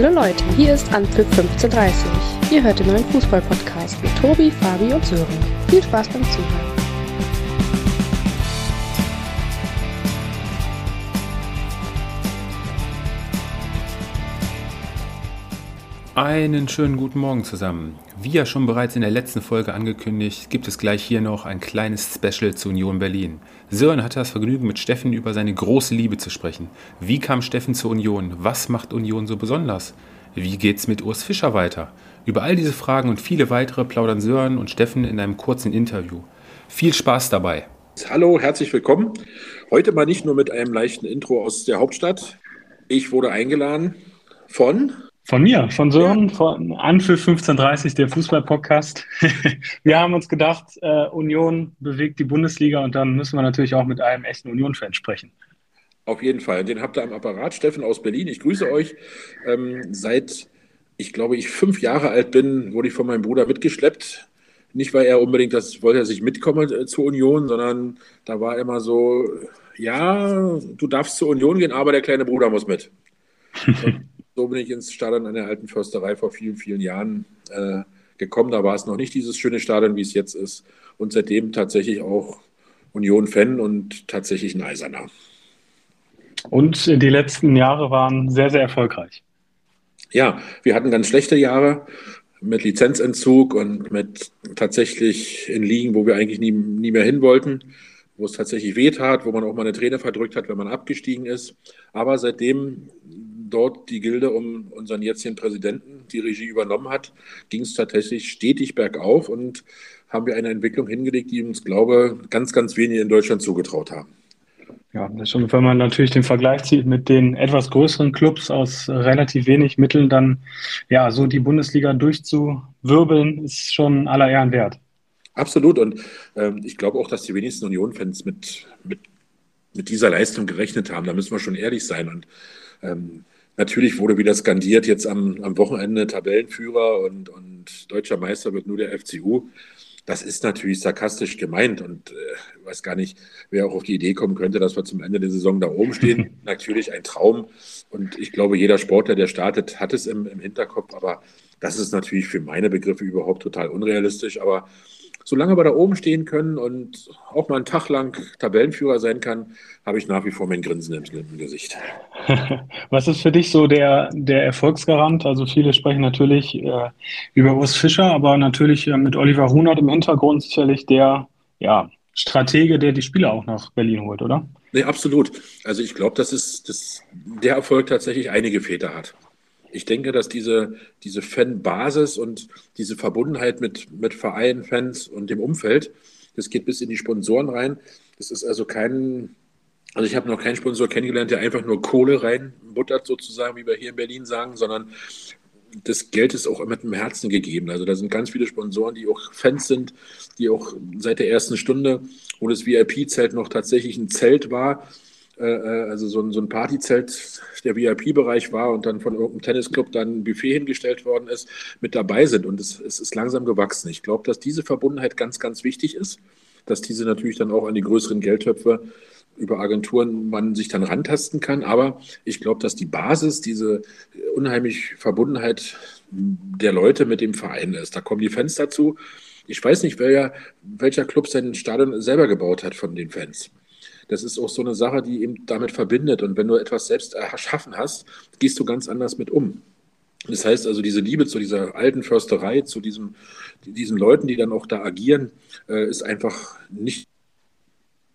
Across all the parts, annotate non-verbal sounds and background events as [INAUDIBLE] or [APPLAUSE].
Hallo Leute, hier ist Anpfiff 1530. Ihr hört den neuen Fußball-Podcast mit Tobi, Fabi und Sören. Viel Spaß beim Zuhören. Einen schönen guten Morgen zusammen. Wie ja schon bereits in der letzten Folge angekündigt, gibt es gleich hier noch ein kleines Special zu Union Berlin. Sören hatte das Vergnügen, mit Steffen über seine große Liebe zu sprechen. Wie kam Steffen zur Union? Was macht Union so besonders? Wie geht's mit Urs Fischer weiter? Über all diese Fragen und viele weitere plaudern Sören und Steffen in einem kurzen Interview. Viel Spaß dabei. Hallo, herzlich willkommen. Heute mal nicht nur mit einem leichten Intro aus der Hauptstadt. Ich wurde eingeladen von von mir, von Sören, von Anpfiff 1530, der Fußball-Podcast. [LAUGHS] wir haben uns gedacht, äh, Union bewegt die Bundesliga und dann müssen wir natürlich auch mit einem echten Union-Fan sprechen. Auf jeden Fall. Den habt ihr am Apparat. Steffen aus Berlin, ich grüße euch. Ähm, seit, ich glaube, ich fünf Jahre alt bin, wurde ich von meinem Bruder mitgeschleppt. Nicht, weil er unbedingt das wollte, dass ich mitkomme äh, zur Union, sondern da war immer so, ja, du darfst zur Union gehen, aber der kleine Bruder muss mit. [LAUGHS] So bin ich ins Stadion an der alten Försterei vor vielen, vielen Jahren äh, gekommen. Da war es noch nicht dieses schöne Stadion, wie es jetzt ist. Und seitdem tatsächlich auch Union-Fan und tatsächlich ein Eiserner. Und die letzten Jahre waren sehr, sehr erfolgreich. Ja, wir hatten ganz schlechte Jahre mit Lizenzentzug und mit tatsächlich in Ligen, wo wir eigentlich nie, nie mehr hin wollten, wo es tatsächlich wehtat, wo man auch mal eine Träne verdrückt hat, wenn man abgestiegen ist. Aber seitdem dort die Gilde um unseren jetzigen Präsidenten die Regie übernommen hat, ging es tatsächlich stetig bergauf und haben wir eine Entwicklung hingelegt, die uns, glaube ganz, ganz wenige in Deutschland zugetraut haben. Ja, schon, wenn man natürlich den Vergleich zieht mit den etwas größeren Clubs aus relativ wenig Mitteln, dann ja, so die Bundesliga durchzuwirbeln, ist schon aller Ehren wert. Absolut. Und ähm, ich glaube auch, dass die wenigsten Union-Fans mit, mit, mit dieser Leistung gerechnet haben. Da müssen wir schon ehrlich sein. Und ähm, Natürlich wurde wieder skandiert, jetzt am, am Wochenende Tabellenführer und, und deutscher Meister wird nur der FCU. Das ist natürlich sarkastisch gemeint und äh, weiß gar nicht, wer auch auf die Idee kommen könnte, dass wir zum Ende der Saison da oben stehen. [LAUGHS] natürlich ein Traum und ich glaube, jeder Sportler, der startet, hat es im, im Hinterkopf, aber das ist natürlich für meine Begriffe überhaupt total unrealistisch. Aber solange wir da oben stehen können und auch mal einen Tag lang Tabellenführer sein kann, habe ich nach wie vor mein Grinsen im, Gesicht. [LAUGHS] Was ist für dich so der, der Erfolgsgarant? Also viele sprechen natürlich äh, über Urs Fischer, aber natürlich äh, mit Oliver Hunert im Hintergrund sicherlich der ja, Stratege, der die Spieler auch nach Berlin holt, oder? Nee, absolut. Also ich glaube, dass es dass der Erfolg tatsächlich einige Väter hat. Ich denke, dass diese, diese Fanbasis und diese Verbundenheit mit, mit Vereinen, Fans und dem Umfeld, das geht bis in die Sponsoren rein. Das ist also kein, also ich habe noch keinen Sponsor kennengelernt, der einfach nur Kohle reinbuttert, sozusagen, wie wir hier in Berlin sagen, sondern das Geld ist auch mit dem Herzen gegeben. Also da sind ganz viele Sponsoren, die auch Fans sind, die auch seit der ersten Stunde, wo das VIP-Zelt noch tatsächlich ein Zelt war, also so ein, so ein Partyzelt, der VIP-Bereich war und dann von irgendeinem Tennisclub dann ein Buffet hingestellt worden ist, mit dabei sind. Und es, es ist langsam gewachsen. Ich glaube, dass diese Verbundenheit ganz, ganz wichtig ist, dass diese natürlich dann auch an die größeren Geldtöpfe über Agenturen man sich dann rantasten kann. Aber ich glaube, dass die Basis, diese unheimlich Verbundenheit der Leute mit dem Verein ist. Da kommen die Fans dazu. Ich weiß nicht, wer, welcher Club sein Stadion selber gebaut hat von den Fans das ist auch so eine Sache, die eben damit verbindet. Und wenn du etwas selbst erschaffen hast, gehst du ganz anders mit um. Das heißt also, diese Liebe zu dieser alten Försterei, zu diesem, diesen Leuten, die dann auch da agieren, äh, ist einfach nicht,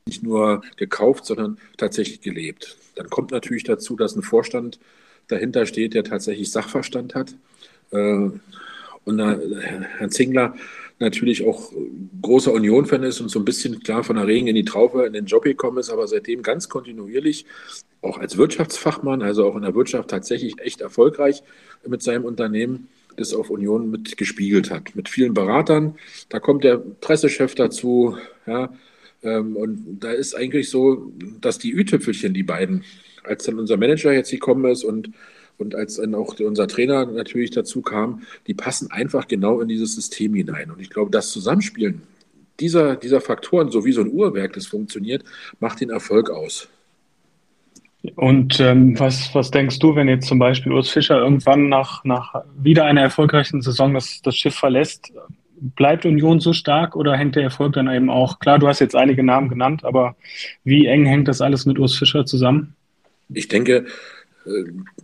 nicht nur gekauft, sondern tatsächlich gelebt. Dann kommt natürlich dazu, dass ein Vorstand dahinter steht, der tatsächlich Sachverstand hat. Äh, und Herr Zingler natürlich auch großer Union-Fan ist und so ein bisschen klar von der Regen in die Traufe in den Job gekommen ist, aber seitdem ganz kontinuierlich, auch als Wirtschaftsfachmann, also auch in der Wirtschaft tatsächlich echt erfolgreich mit seinem Unternehmen, das auf Union mit gespiegelt hat. Mit vielen Beratern, da kommt der Pressechef dazu, ja, ähm, und da ist eigentlich so, dass die Ü-Tüpfelchen, die beiden, als dann unser Manager jetzt gekommen ist und und als dann auch unser Trainer natürlich dazu kam, die passen einfach genau in dieses System hinein. Und ich glaube, das Zusammenspielen dieser, dieser Faktoren, so wie so ein Uhrwerk, das funktioniert, macht den Erfolg aus. Und ähm, was, was denkst du, wenn jetzt zum Beispiel Urs Fischer irgendwann nach, nach wieder einer erfolgreichen Saison das, das Schiff verlässt? Bleibt Union so stark oder hängt der Erfolg dann eben auch? Klar, du hast jetzt einige Namen genannt, aber wie eng hängt das alles mit Urs Fischer zusammen? Ich denke,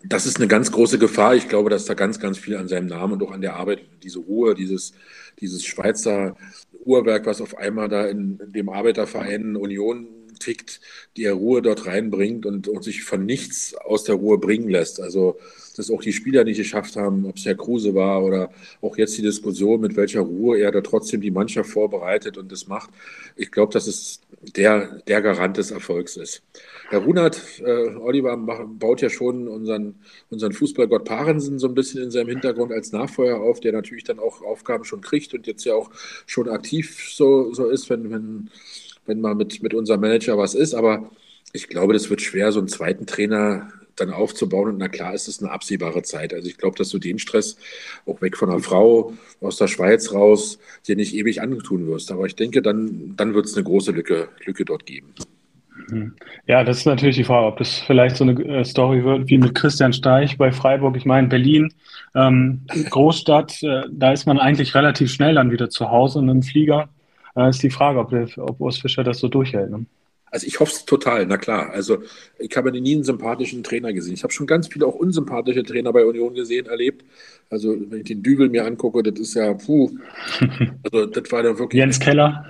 das ist eine ganz große Gefahr. Ich glaube, dass da ganz, ganz viel an seinem Namen und auch an der Arbeit, diese Ruhe, dieses, dieses Schweizer Uhrwerk, was auf einmal da in, dem Arbeiterverein Union tickt, die Ruhe dort reinbringt und, und sich von nichts aus der Ruhe bringen lässt. Also, dass auch die Spieler nicht geschafft haben, ob es Herr Kruse war oder auch jetzt die Diskussion, mit welcher Ruhe er da trotzdem die Mannschaft vorbereitet und das macht. Ich glaube, dass es der, der Garant des Erfolgs ist. Herr Runert, äh, Oliver baut ja schon unseren, unseren Fußballgott Parensen so ein bisschen in seinem Hintergrund als Nachfolger auf, der natürlich dann auch Aufgaben schon kriegt und jetzt ja auch schon aktiv so, so ist, wenn, wenn wenn mal mit, mit unserem Manager was ist. Aber ich glaube, das wird schwer, so einen zweiten Trainer dann aufzubauen. Und na klar, ist es eine absehbare Zeit. Also ich glaube, dass du den Stress auch weg von einer Frau aus der Schweiz raus dir nicht ewig angetun wirst. Aber ich denke, dann, dann wird es eine große Lücke, Lücke dort geben. Mhm. Ja, das ist natürlich die Frage, ob das vielleicht so eine äh, Story wird wie mit Christian Steich bei Freiburg. Ich meine, Berlin, ähm, Großstadt, äh, da ist man eigentlich relativ schnell dann wieder zu Hause in einem Flieger. Da ist die Frage, ob, ob Urs Fischer das so durchhält. Ne? Also ich hoffe es total, na klar. Also ich habe nie einen sympathischen Trainer gesehen. Ich habe schon ganz viele auch unsympathische Trainer bei Union gesehen, erlebt. Also wenn ich den Dübel mir angucke, das ist ja, puh. [LAUGHS] Also das war dann wirklich... Jens Keller.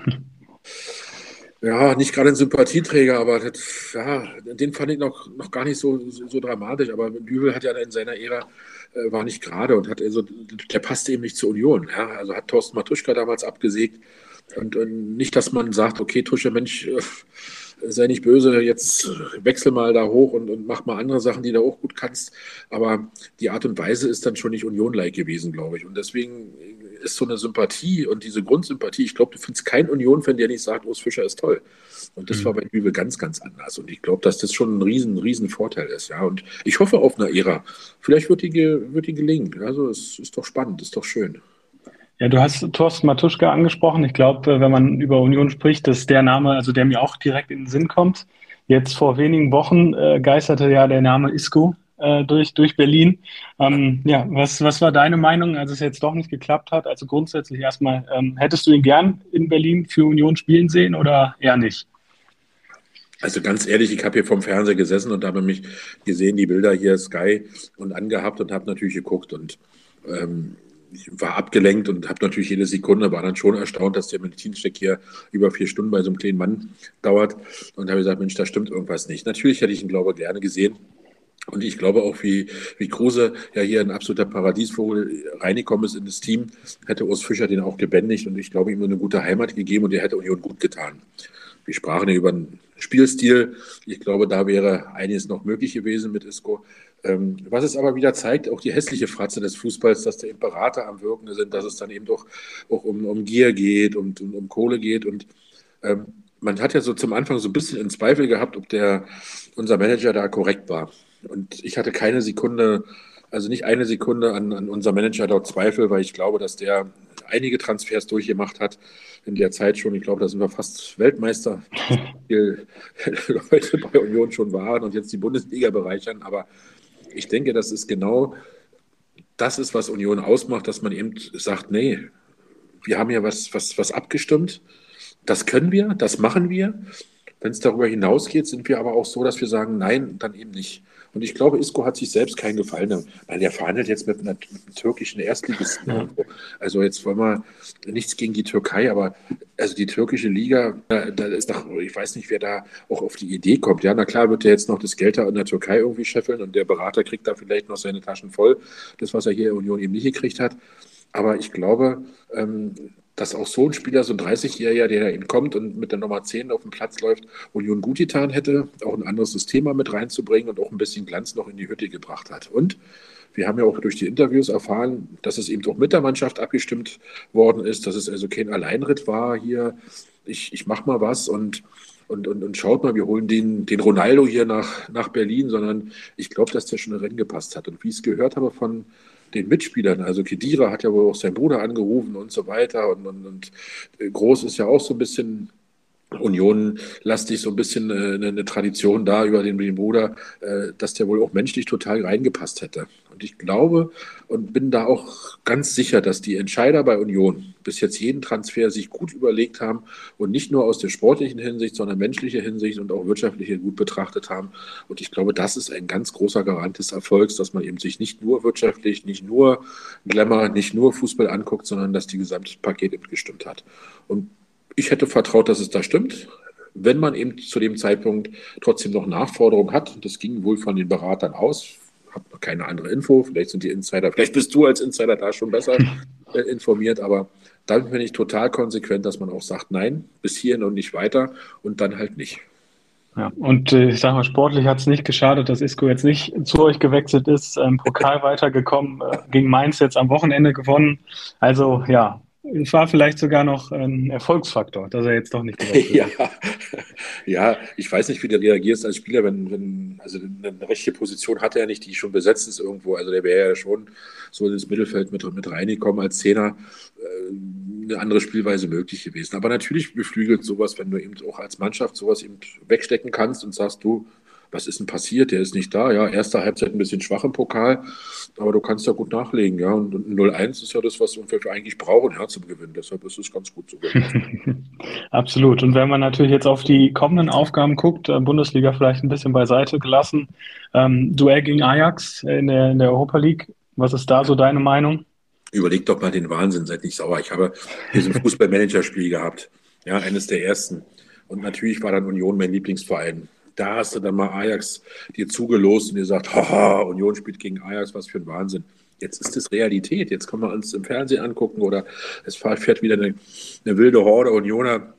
Ja, nicht gerade ein Sympathieträger, aber das, ja, den fand ich noch, noch gar nicht so, so, so dramatisch. Aber Dübel hat ja in seiner Ära äh, war nicht gerade und hat also, der passte eben nicht zur Union. Ja? Also hat Thorsten Matuschka damals abgesägt. Und, und, nicht, dass man sagt, okay, Tusche, Mensch, äh, sei nicht böse, jetzt wechsel mal da hoch und, und, mach mal andere Sachen, die du auch gut kannst. Aber die Art und Weise ist dann schon nicht Union-like gewesen, glaube ich. Und deswegen ist so eine Sympathie und diese Grundsympathie, ich glaube, du findest keinen Union-Fan, der nicht sagt, Urs Fischer ist toll. Und das mhm. war bei Übel ganz, ganz anders. Und ich glaube, dass das schon ein riesen, riesen Vorteil ist. Ja. Und ich hoffe auf eine Ära. Vielleicht wird die, wird die gelingen. Also es ist doch spannend, ist doch schön. Ja, du hast Thorsten Matuschka angesprochen. Ich glaube, wenn man über Union spricht, das ist der Name, also der mir auch direkt in den Sinn kommt. Jetzt vor wenigen Wochen äh, geisterte ja der Name Isco äh, durch, durch Berlin. Ähm, ja, was, was war deine Meinung, als es jetzt doch nicht geklappt hat? Also grundsätzlich erstmal, ähm, hättest du ihn gern in Berlin für Union spielen sehen oder eher nicht? Also ganz ehrlich, ich habe hier vom Fernseher gesessen und habe mich gesehen, die Bilder hier Sky und angehabt und habe natürlich geguckt und ähm, ich war abgelenkt und habe natürlich jede Sekunde, war dann schon erstaunt, dass der Medizincheck hier über vier Stunden bei so einem kleinen Mann dauert. Und habe gesagt, Mensch, da stimmt irgendwas nicht. Natürlich hätte ich ihn, glaube ich, gerne gesehen. Und ich glaube auch, wie, wie Kruse ja hier ein absoluter Paradiesvogel reingekommen ist in das Team, hätte Urs Fischer den auch gebändigt und ich glaube, ihm eine gute Heimat gegeben und er hätte Union gut getan. Wir sprachen ja über einen Spielstil. Ich glaube, da wäre einiges noch möglich gewesen mit Isco. Ähm, was es aber wieder zeigt, auch die hässliche Fratze des Fußballs, dass da eben Berater am Wirken sind, dass es dann eben doch auch um, um Gier geht und, und um Kohle geht. Und ähm, man hat ja so zum Anfang so ein bisschen in Zweifel gehabt, ob der, unser Manager da korrekt war. Und ich hatte keine Sekunde, also nicht eine Sekunde an, an unser Manager dort Zweifel, weil ich glaube, dass der einige Transfers durchgemacht hat in der Zeit schon. Ich glaube, da sind wir fast Weltmeister, [LAUGHS] viele Leute bei Union schon waren und jetzt die Bundesliga bereichern. Aber ich denke, das ist genau das ist, was Union ausmacht, dass man eben sagt, nee, wir haben ja was, was, was abgestimmt. Das können wir, das machen wir. Wenn es darüber hinausgeht, sind wir aber auch so, dass wir sagen, nein, dann eben nicht. Und ich glaube, Isco hat sich selbst keinen Gefallen, weil er verhandelt jetzt mit, einer, mit einem türkischen Erstligisten. Ja. Also jetzt wollen wir nichts gegen die Türkei, aber also die türkische Liga, da, da, ist doch, ich weiß nicht, wer da auch auf die Idee kommt. Ja, na klar wird er jetzt noch das Geld da in der Türkei irgendwie scheffeln und der Berater kriegt da vielleicht noch seine Taschen voll, das, was er hier in Union eben nicht gekriegt hat. Aber ich glaube, ähm, dass auch so ein Spieler, so ein 30-Jähriger, der da eben kommt und mit der Nummer 10 auf dem Platz läuft, Union gut getan hätte, auch ein anderes System mal mit reinzubringen und auch ein bisschen Glanz noch in die Hütte gebracht hat. Und wir haben ja auch durch die Interviews erfahren, dass es eben auch mit der Mannschaft abgestimmt worden ist, dass es also kein Alleinritt war hier. Ich, ich mache mal was und, und, und, und schaut mal, wir holen den, den Ronaldo hier nach, nach Berlin, sondern ich glaube, dass der schon in Rennen gepasst hat. Und wie ich es gehört habe von, den Mitspielern. Also Kedira hat ja wohl auch seinen Bruder angerufen und so weiter. Und, und, und Groß ist ja auch so ein bisschen Union lastig so ein bisschen äh, eine, Tradition da über den, den Bruder, äh, dass der wohl auch menschlich total reingepasst hätte. Und ich glaube und bin da auch ganz sicher, dass die Entscheider bei Union bis jetzt jeden Transfer sich gut überlegt haben und nicht nur aus der sportlichen Hinsicht, sondern menschlicher Hinsicht und auch wirtschaftlicher gut betrachtet haben. Und ich glaube, das ist ein ganz großer Garant des Erfolgs, dass man eben sich nicht nur wirtschaftlich, nicht nur Glamour, nicht nur Fußball anguckt, sondern dass die gesamte Paket eben gestimmt hat. Und ich hätte vertraut, dass es da stimmt. Wenn man eben zu dem Zeitpunkt trotzdem noch Nachforderungen hat, und das ging wohl von den Beratern aus, habe noch keine andere Info, vielleicht sind die Insider, vielleicht bist du als Insider da schon besser [LAUGHS] äh, informiert, aber dann bin ich total konsequent, dass man auch sagt, nein, bis hierhin und nicht weiter und dann halt nicht. Ja, und äh, ich sage mal, sportlich hat es nicht geschadet, dass Isco jetzt nicht zu euch gewechselt ist, im Pokal [LAUGHS] weitergekommen, äh, gegen Mainz jetzt am Wochenende gewonnen. Also ja, war vielleicht sogar noch ein Erfolgsfaktor, dass er jetzt doch nicht gewechselt [LAUGHS] ja. ja, ich weiß nicht, wie du reagierst als Spieler, wenn, wenn also eine rechte Position hat er nicht, die schon besetzt ist irgendwo. Also der wäre ja schon so ins Mittelfeld mit, mit reingekommen als Zehner. Äh, eine andere Spielweise möglich gewesen. Aber natürlich beflügelt sowas, wenn du eben auch als Mannschaft sowas eben wegstecken kannst und sagst, du, was ist denn passiert? Der ist nicht da. Ja, erste Halbzeit ein bisschen schwach im Pokal, aber du kannst ja gut nachlegen. Ja, und 0-1 ist ja das, was wir eigentlich brauchen, ja, zum Gewinnen. Deshalb ist es ganz gut zu [LAUGHS] gewinnen. Absolut. Und wenn man natürlich jetzt auf die kommenden Aufgaben guckt, äh, Bundesliga vielleicht ein bisschen beiseite gelassen, ähm, Duell gegen Ajax in der, in der Europa League. Was ist da so deine Meinung? Überleg doch mal den Wahnsinn, seid nicht sauer. Ich habe diesen Fußballmanager-Spiel gehabt. Ja, eines der ersten. Und natürlich war dann Union mein Lieblingsverein da hast du dann mal Ajax dir zugelost und dir sagt, haha, Union spielt gegen Ajax, was für ein Wahnsinn. Jetzt ist es Realität. Jetzt können wir uns im Fernsehen angucken oder es fährt wieder eine, eine wilde Horde Unioner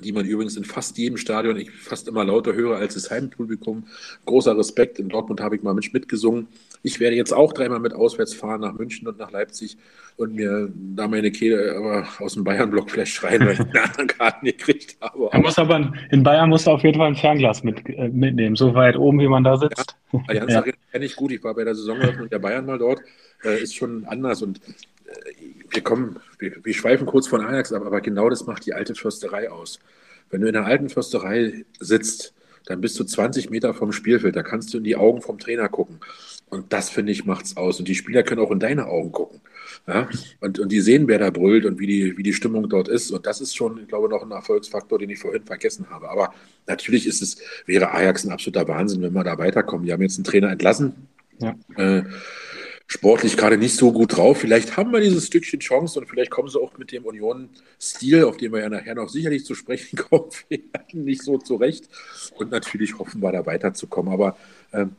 die man übrigens in fast jedem Stadion, ich fast immer lauter höre als das Heimpublikum. Großer Respekt. In Dortmund habe ich mal mit mitgesungen. Ich werde jetzt auch dreimal mit auswärts fahren nach München und nach Leipzig und mir da meine Kehle aber aus dem Bayern-Block vielleicht schreien, weil ich eine anderen Karten gekriegt habe. Er muss aber in Bayern muss er auf jeden Fall ein Fernglas mit, äh, mitnehmen, so weit oben, wie man da sitzt. Ja, Allianz ja. kenne ich gut. Ich war bei der Saisoneröffnung der Bayern mal dort. Äh, ist schon anders und wir kommen, wir, wir, schweifen kurz von Ajax ab, aber genau das macht die alte Försterei aus. Wenn du in der alten Försterei sitzt, dann bist du 20 Meter vom Spielfeld, da kannst du in die Augen vom Trainer gucken. Und das, finde ich, macht's aus. Und die Spieler können auch in deine Augen gucken. Ja? Und, und die sehen, wer da brüllt und wie die, wie die Stimmung dort ist. Und das ist schon, ich glaube, noch ein Erfolgsfaktor, den ich vorhin vergessen habe. Aber natürlich ist es, wäre Ajax ein absoluter Wahnsinn, wenn wir da weiterkommen. Die haben jetzt einen Trainer entlassen. Ja. Äh, sportlich gerade nicht so gut drauf. Vielleicht haben wir dieses Stückchen Chance und vielleicht kommen sie auch mit dem Union-Stil, auf den wir ja nachher noch sicherlich zu sprechen [LAUGHS] kommen, nicht so zurecht. Und natürlich hoffen wir da weiterzukommen. Aber ähm,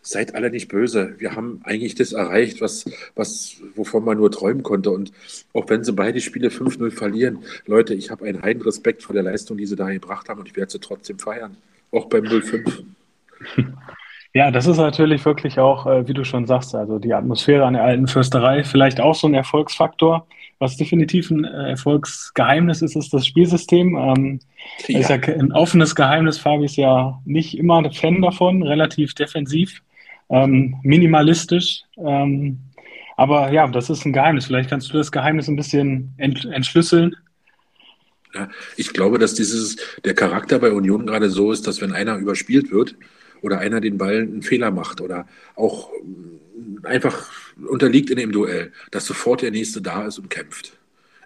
seid alle nicht böse. Wir haben eigentlich das erreicht, was, was, wovon man nur träumen konnte. Und auch wenn sie beide Spiele 5-0 verlieren, Leute, ich habe einen heiden Respekt vor der Leistung, die sie da gebracht haben und ich werde sie trotzdem feiern. Auch beim 0-5. [LAUGHS] Ja, das ist natürlich wirklich auch, äh, wie du schon sagst, also die Atmosphäre an der alten Fürsterei, vielleicht auch so ein Erfolgsfaktor. Was definitiv ein äh, Erfolgsgeheimnis ist, ist das Spielsystem. Ähm, ja. Ist ja ein offenes Geheimnis. Fabi ist ja nicht immer ein Fan davon, relativ defensiv, ähm, minimalistisch. Ähm, aber ja, das ist ein Geheimnis. Vielleicht kannst du das Geheimnis ein bisschen ent entschlüsseln. Ja, ich glaube, dass dieses, der Charakter bei Union gerade so ist, dass wenn einer überspielt wird, oder einer den Ball einen Fehler macht oder auch mm, einfach unterliegt in dem Duell, dass sofort der Nächste da ist und kämpft.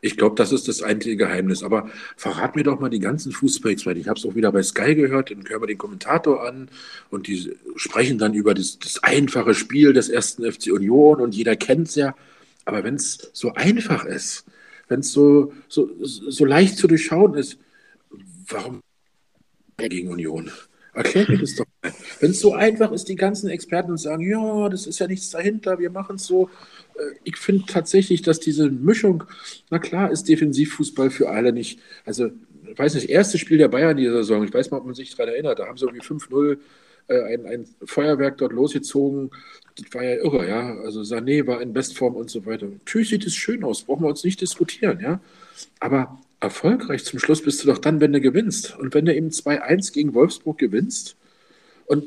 Ich glaube, das ist das einzige Geheimnis. Aber verrat mir doch mal die ganzen Fußballs, weil ich habe es auch wieder bei Sky gehört, dann hören wir den Kommentator an und die sprechen dann über das, das einfache Spiel des ersten FC Union und jeder kennt es ja. Aber wenn es so einfach ist, wenn es so, so, so leicht zu durchschauen ist, warum gegen Union? Erklär mir das doch mal. Wenn es so einfach ist, die ganzen Experten sagen, ja, das ist ja nichts dahinter, wir machen es so. Äh, ich finde tatsächlich, dass diese Mischung, na klar, ist Defensivfußball für alle nicht. Also, ich weiß nicht, erstes Spiel der Bayern dieser Saison, ich weiß mal, ob man sich daran erinnert, da haben sie irgendwie 5-0 äh, ein, ein Feuerwerk dort losgezogen. Das war ja irre, ja. Also Sané war in Bestform und so weiter. Natürlich sieht es schön aus, brauchen wir uns nicht diskutieren, ja. Aber erfolgreich zum Schluss bist du doch dann, wenn du gewinnst. Und wenn du eben 2-1 gegen Wolfsburg gewinnst und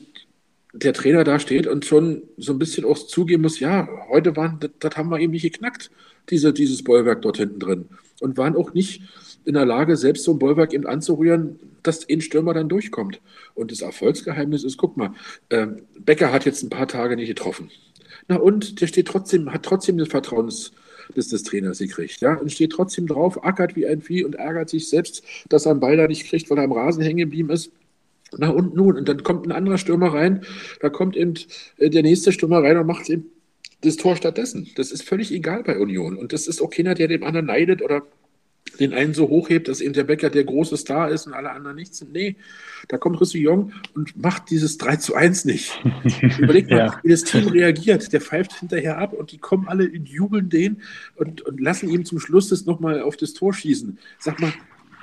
der Trainer da steht und schon so ein bisschen auch zugeben muss, ja, heute waren, das, das haben wir eben nicht geknackt, diese, dieses Bollwerk dort hinten drin. und waren auch nicht in der Lage, selbst so ein Bollwerk eben anzurühren, dass ein Stürmer dann durchkommt. Und das Erfolgsgeheimnis ist, guck mal, äh, Becker hat jetzt ein paar Tage nicht getroffen. Na und der steht trotzdem, hat trotzdem das Vertrauens des, des Trainers gekriegt. Ja? Und steht trotzdem drauf, ackert wie ein Vieh und ärgert sich selbst, dass er einen Ball da nicht kriegt, weil er am Rasen hängen geblieben ist. Na und nun, und dann kommt ein anderer Stürmer rein, da kommt eben äh, der nächste Stürmer rein und macht eben das Tor stattdessen. Das ist völlig egal bei Union. Und das ist auch keiner, der dem anderen neidet oder den einen so hochhebt, dass eben der Bäcker der große Star ist und alle anderen nichts sind. Nee, da kommt Roussillon und macht dieses 3 zu 1 nicht. [LAUGHS] Überlegt mal, ja. wie das Team reagiert. Der pfeift hinterher ab und die kommen alle und jubeln den und, und lassen ihm zum Schluss das nochmal auf das Tor schießen. Sag mal,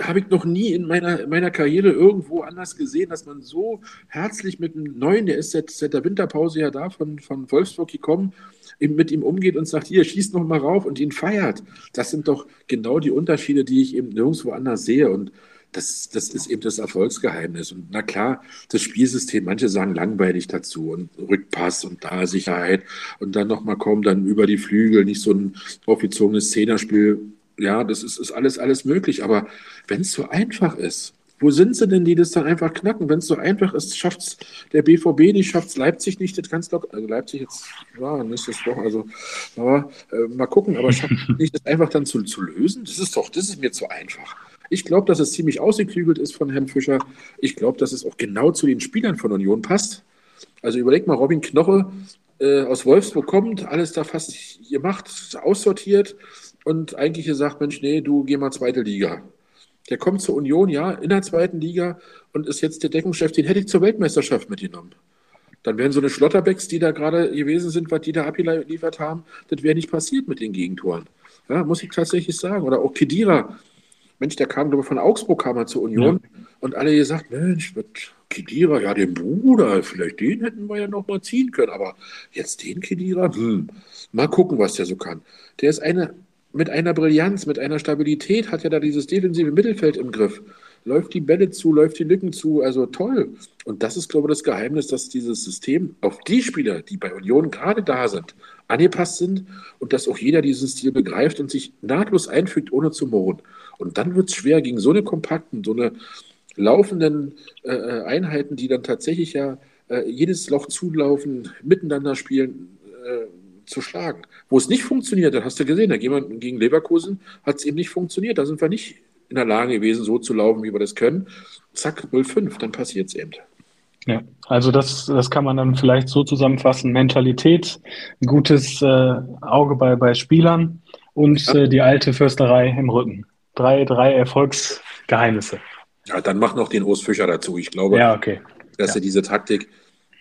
habe ich noch nie in meiner, in meiner Karriere irgendwo anders gesehen, dass man so herzlich mit einem Neuen, der ist seit, seit der Winterpause ja da von, von Wolfsburg gekommen, eben mit ihm umgeht und sagt, hier, schießt noch mal rauf und ihn feiert. Das sind doch genau die Unterschiede, die ich eben nirgendwo anders sehe. Und das, das ist eben das Erfolgsgeheimnis. Und na klar, das Spielsystem, manche sagen langweilig dazu und Rückpass und da Sicherheit und dann nochmal kommen, dann über die Flügel, nicht so ein aufgezogenes Zehnerspiel. Ja, das ist, ist alles, alles möglich. Aber wenn es so einfach ist, wo sind sie denn, die das dann einfach knacken? Wenn es so einfach ist, schafft es der BVB nicht, schafft es Leipzig nicht, das ganz locker. Also Leipzig jetzt, ja, nächstes Woche, also, aber äh, mal gucken, aber schafft [LAUGHS] nicht das einfach dann zu, zu lösen? Das ist doch, das ist mir zu einfach. Ich glaube, dass es ziemlich ausgeklügelt ist von Herrn Fischer. Ich glaube, dass es auch genau zu den Spielern von Union passt. Also überleg mal, Robin Knoche äh, aus Wolfsburg kommt, alles da fast gemacht, aussortiert und eigentlich gesagt, Mensch, nee, du geh mal zweite Liga. Der kommt zur Union, ja, in der zweiten Liga und ist jetzt der Deckungschef. Den hätte ich zur Weltmeisterschaft mitgenommen. Dann wären so eine Schlotterbecks, die da gerade gewesen sind, was die da abgeliefert haben, das wäre nicht passiert mit den Gegentoren. Ja, muss ich tatsächlich sagen. Oder auch Kedira. Mensch, der kam, glaube ich, von Augsburg kam er zur Union ja. und alle gesagt, Mensch, mit Kedira, ja, den Bruder, vielleicht den hätten wir ja noch mal ziehen können, aber jetzt den Kedira, hm, mal gucken, was der so kann. Der ist eine mit einer Brillanz, mit einer Stabilität hat er da dieses defensive Mittelfeld im Griff. Läuft die Bälle zu, läuft die Lücken zu, also toll. Und das ist, glaube ich, das Geheimnis, dass dieses System auf die Spieler, die bei Union gerade da sind, angepasst sind und dass auch jeder diesen Stil begreift und sich nahtlos einfügt, ohne zu murren. Und dann wird es schwer gegen so eine kompakten, so eine laufenden äh, Einheiten, die dann tatsächlich ja äh, jedes Loch zulaufen, miteinander spielen, äh, zu schlagen. Wo es nicht funktioniert, das hast du gesehen, da gegen Leverkusen hat es eben nicht funktioniert. Da sind wir nicht in der Lage gewesen, so zu laufen, wie wir das können. Zack, 0-5, dann passiert es eben. Ja, also das, das kann man dann vielleicht so zusammenfassen. Mentalität, gutes äh, Auge bei, bei Spielern und ja. äh, die alte Fürsterei im Rücken. Drei, drei Erfolgsgeheimnisse. Ja, dann mach noch den Urs Fischer dazu. Ich glaube, ja, okay. dass er diese Taktik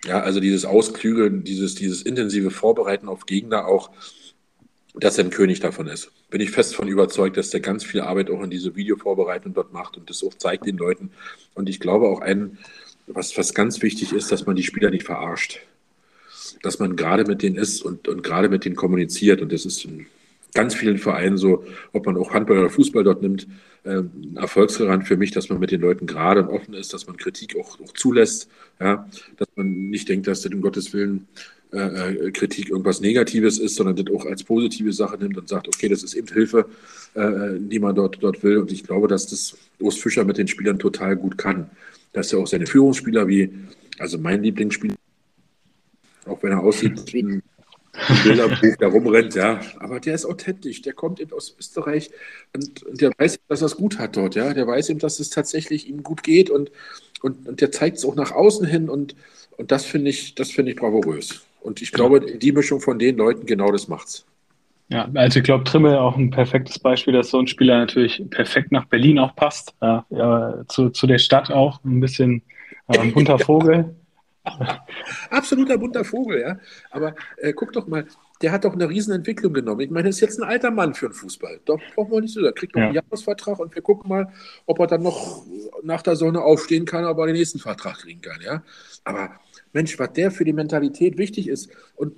ja, also dieses Ausklügeln, dieses, dieses intensive Vorbereiten auf Gegner auch, dass er ein König davon ist. Bin ich fest von überzeugt, dass der ganz viel Arbeit auch in diese Videovorbereitung dort macht und das auch zeigt den Leuten. Und ich glaube auch ein, was, was ganz wichtig ist, dass man die Spieler nicht verarscht. Dass man gerade mit denen ist und, und gerade mit denen kommuniziert. Und das ist in ganz vielen Vereinen so, ob man auch Handball oder Fußball dort nimmt, ähm, ein Erfolgsgarant für mich, dass man mit den Leuten gerade und offen ist, dass man Kritik auch, auch zulässt, ja, dass man nicht denkt, dass das um Gottes Willen äh, äh, Kritik irgendwas Negatives ist, sondern das auch als positive Sache nimmt und sagt, okay, das ist eben Hilfe, äh, die man dort, dort will. Und ich glaube, dass das Urs Fischer mit den Spielern total gut kann. Dass er auch seine Führungsspieler wie, also mein Lieblingsspieler, auch wenn er aussieht Bilderbuch, der rumrennt, ja. Aber der ist authentisch, der kommt eben aus Österreich und, der weiß, dass er es gut hat dort, ja. Der weiß eben, dass es tatsächlich ihm gut geht und, und, und der zeigt es auch nach außen hin und, und das finde ich, das finde ich bravourös. Und ich glaube, die Mischung von den Leuten, genau das macht's. Ja, also ich glaube, Trimmel auch ein perfektes Beispiel, dass so ein Spieler natürlich perfekt nach Berlin auch passt. Ja, zu, zu der Stadt auch ein bisschen äh, ein bunter [LAUGHS] Vogel. [LAUGHS] Absoluter bunter Vogel, ja. Aber äh, guck doch mal, der hat doch eine Riesenentwicklung genommen. Ich meine, er ist jetzt ein alter Mann für den Fußball. Doch brauchen wir nicht so. Er kriegt noch ja. einen Jahresvertrag und wir gucken mal, ob er dann noch nach der Sonne aufstehen kann, ob er den nächsten Vertrag kriegen kann, ja. Aber Mensch, was der für die Mentalität wichtig ist und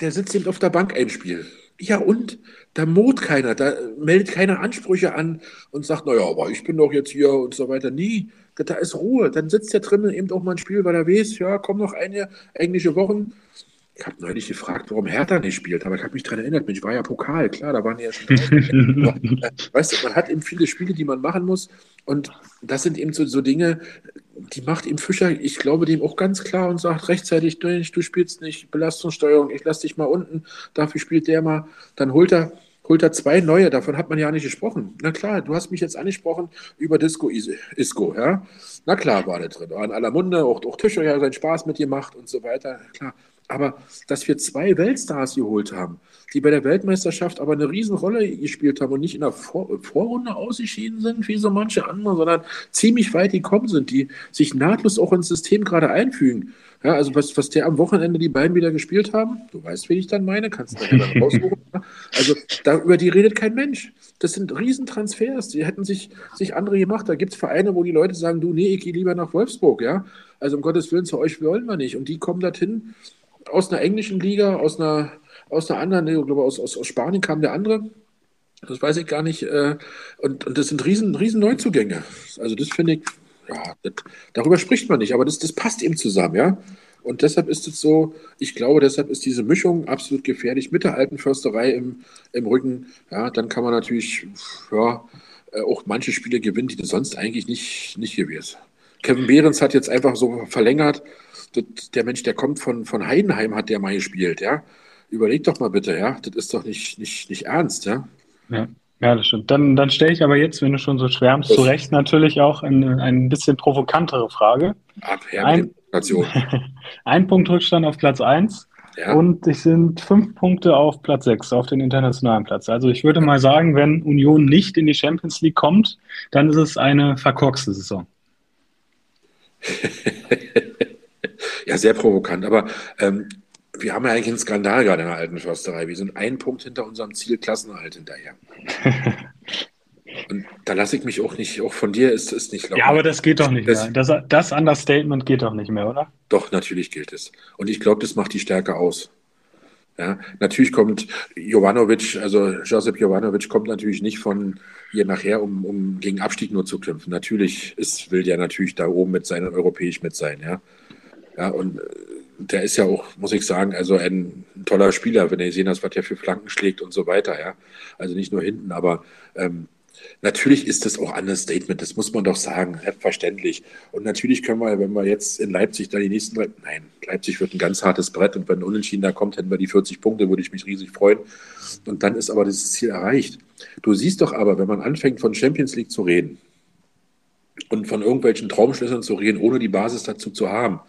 der sitzt eben auf der Bank ein Spiel. Ja, und da mot keiner, da meldet keiner Ansprüche an und sagt, naja, aber ich bin doch jetzt hier und so weiter. Nie, da ist Ruhe. Dann sitzt der Trimmel eben auch mal ein Spiel, weil er weiß, ja, kommen noch eine englische Wochen. Ich habe neulich gefragt, warum Hertha nicht spielt, aber ich habe mich daran erinnert, ich war ja Pokal, klar, da waren ja schon [LAUGHS] Weißt du, man hat eben viele Spiele, die man machen muss und das sind eben so, so Dinge, die macht ihm Fischer, ich glaube, dem auch ganz klar und sagt rechtzeitig, du, du spielst nicht, Belastungssteuerung, ich lass dich mal unten, dafür spielt der mal, dann holt er holt er zwei neue, davon hat man ja nicht gesprochen. Na klar, du hast mich jetzt angesprochen über Disco Isco, ja. Na klar war der drin. War in aller Munde, auch, auch Tischer ja seinen Spaß mit dir macht und so weiter, klar. Aber dass wir zwei Weltstars geholt haben, die bei der Weltmeisterschaft aber eine Riesenrolle gespielt haben und nicht in der Vor Vorrunde ausgeschieden sind, wie so manche andere, sondern ziemlich weit gekommen sind, die sich nahtlos auch ins System gerade einfügen. Ja, also was, was der am Wochenende die beiden wieder gespielt haben, du weißt, wen ich dann meine, kannst du nachher dann [LAUGHS] raussuchen. Also da, über die redet kein Mensch. Das sind Riesentransfers. Die hätten sich, sich andere gemacht. Da gibt es Vereine, wo die Leute sagen, du, nee, ich gehe lieber nach Wolfsburg, ja. Also um Gottes Willen, zu euch wollen wir nicht. Und die kommen dorthin aus einer englischen Liga, aus einer, aus einer anderen, ich glaube, aus, aus, aus Spanien kam der andere. Das weiß ich gar nicht. Äh, und, und das sind riesen, riesen Neuzugänge. Also das finde ich, ja, das, darüber spricht man nicht, aber das, das passt eben zusammen, ja. Und deshalb ist es so, ich glaube, deshalb ist diese Mischung absolut gefährlich mit der alten Försterei im, im Rücken. Ja, dann kann man natürlich ja, äh, auch manche Spiele gewinnen, die sonst eigentlich nicht, nicht gewesen. Kevin Behrens hat jetzt einfach so verlängert. Der Mensch, der kommt von, von Heidenheim, hat der mal gespielt, ja. Überleg doch mal bitte, ja. Das ist doch nicht, nicht, nicht ernst, ja. Ja. Ja, das stimmt. Dann, dann stelle ich aber jetzt, wenn du schon so schwärmst, zu Recht natürlich auch eine ein bisschen provokantere Frage. Abher ein, [LAUGHS] ein Punkt Rückstand auf Platz 1 ja. und es sind fünf Punkte auf Platz 6, auf den internationalen Platz. Also ich würde mal sagen, wenn Union nicht in die Champions League kommt, dann ist es eine verkorkste Saison. [LAUGHS] ja, sehr provokant. Aber ähm, wir haben ja eigentlich einen Skandal gerade in der alten Försterei. Wir sind einen Punkt hinter unserem Ziel Klassenerhalt hinterher. [LAUGHS] Und da lasse ich mich auch nicht, auch von dir ist es nicht locker. Ja, aber das geht doch nicht das, mehr. Das, das Understatement geht doch nicht mehr, oder? Doch, natürlich gilt es. Und ich glaube, das macht die Stärke aus. Ja, natürlich kommt Jovanovic, also Josep Jovanovic kommt natürlich nicht von hier nachher, um, um gegen Abstieg nur zu kämpfen. Natürlich ist, will der natürlich da oben mit sein, europäisch mit sein, ja. Ja, und der ist ja auch, muss ich sagen, also ein toller Spieler, wenn ihr sehen hast, was er für Flanken schlägt und so weiter, ja. Also nicht nur hinten, aber ähm, natürlich ist das auch ein Statement, das muss man doch sagen, selbstverständlich. Und natürlich können wir, wenn wir jetzt in Leipzig da die nächsten drei, nein, Leipzig wird ein ganz hartes Brett und wenn Unentschieden da kommt, hätten wir die 40 Punkte, würde ich mich riesig freuen. Und dann ist aber dieses Ziel erreicht. Du siehst doch aber, wenn man anfängt von Champions League zu reden und von irgendwelchen Traumschlüsseln zu reden, ohne die Basis dazu zu haben,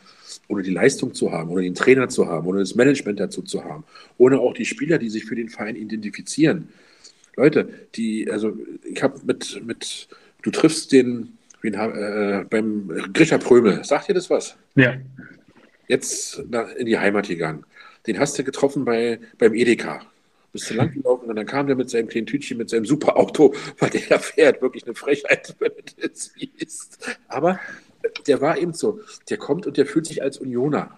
ohne die Leistung zu haben, ohne den Trainer zu haben, ohne das Management dazu zu haben, ohne auch die Spieler, die sich für den Verein identifizieren. Leute, die, also ich habe mit, mit, du triffst den, wen, äh, beim Grisha Prömel, sagt dir das was? Ja. Jetzt nach, in die Heimat gegangen. Den hast du getroffen bei, beim Edeka. Bist du lang gelaufen und dann kam der mit seinem kleinen Tütchen, mit seinem super Auto, [LAUGHS] weil der fährt, wirklich eine Frechheit, [LAUGHS] wenn du das siehst. Aber der war eben so. Der kommt und der fühlt sich als Unioner.